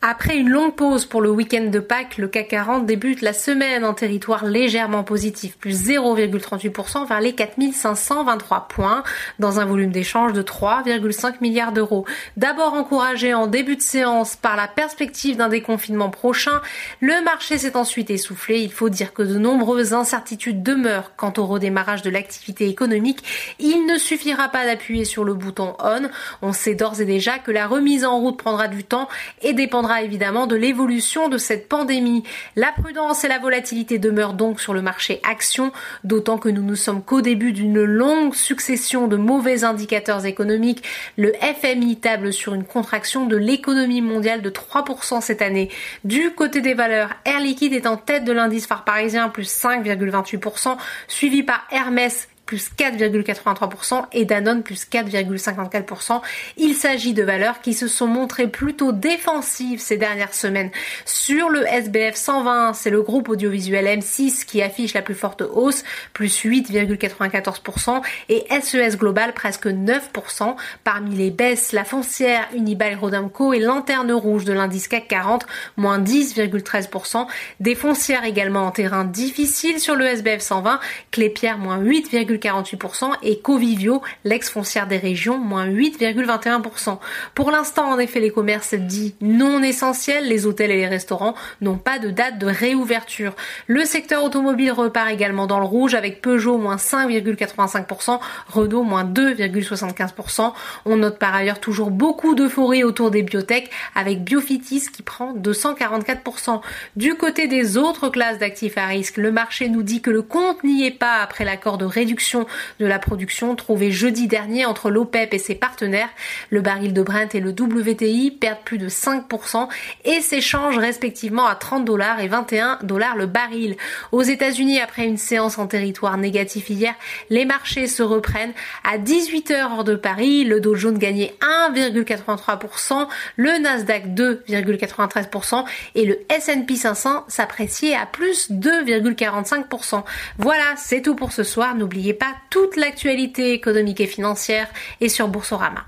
Après une longue pause pour le week-end de Pâques, le CAC 40 débute la semaine en territoire légèrement positif, plus 0,38% vers les 4523 points, dans un volume d'échange de 3,5 milliards d'euros. D'abord encouragé en début de séance par la perspective d'un déconfinement prochain, le marché s'est ensuite essoufflé. Il faut dire que de nombreuses incertitudes demeurent quant au redémarrage de l'activité économique. Il ne suffira pas d'appuyer sur le bouton on. On sait d'ores et déjà que la remise en route prendra du temps et dépendra évidemment de l'évolution de cette pandémie. La prudence et la volatilité demeurent donc sur le marché action, d'autant que nous ne sommes qu'au début d'une longue succession de mauvais indicateurs économiques. Le FMI table sur une contraction de l'économie mondiale de 3% cette année. Du côté des valeurs, Air Liquide est en tête de l'indice phare parisien, plus 5,28%, suivi par Hermès plus 4,83% et Danone plus 4,54%. Il s'agit de valeurs qui se sont montrées plutôt défensives ces dernières semaines. Sur le SBF 120, c'est le groupe audiovisuel M6 qui affiche la plus forte hausse, plus 8,94% et SES e Global presque 9%. Parmi les baisses, la foncière Unibail Rodamco et lanterne rouge de l'indice CAC 40, moins 10,13%. Des foncières également en terrain difficile sur le SBF 120, Clépierre moins 8, 48% et Covivio, l'ex-foncière des régions, moins 8,21%. Pour l'instant, en effet, les commerces dits non essentiels, les hôtels et les restaurants n'ont pas de date de réouverture. Le secteur automobile repart également dans le rouge avec Peugeot moins 5,85%, Renault moins 2,75%. On note par ailleurs toujours beaucoup d'euphorie autour des biotech avec Biofitis qui prend 244%. Du côté des autres classes d'actifs à risque, le marché nous dit que le compte n'y est pas après l'accord de de la production trouvée jeudi dernier entre l'OPEP et ses partenaires. Le baril de Brent et le WTI perdent plus de 5% et s'échangent respectivement à 30 dollars et 21 dollars le baril. Aux États-Unis, après une séance en territoire négatif hier, les marchés se reprennent à 18h hors de Paris. Le Dow Jones gagnait 1,83%, le Nasdaq 2,93% et le S&P 500 s'appréciait à plus 2,45%. Voilà, c'est tout pour ce soir. N'oubliez pas toute l'actualité économique et financière est sur Boursorama.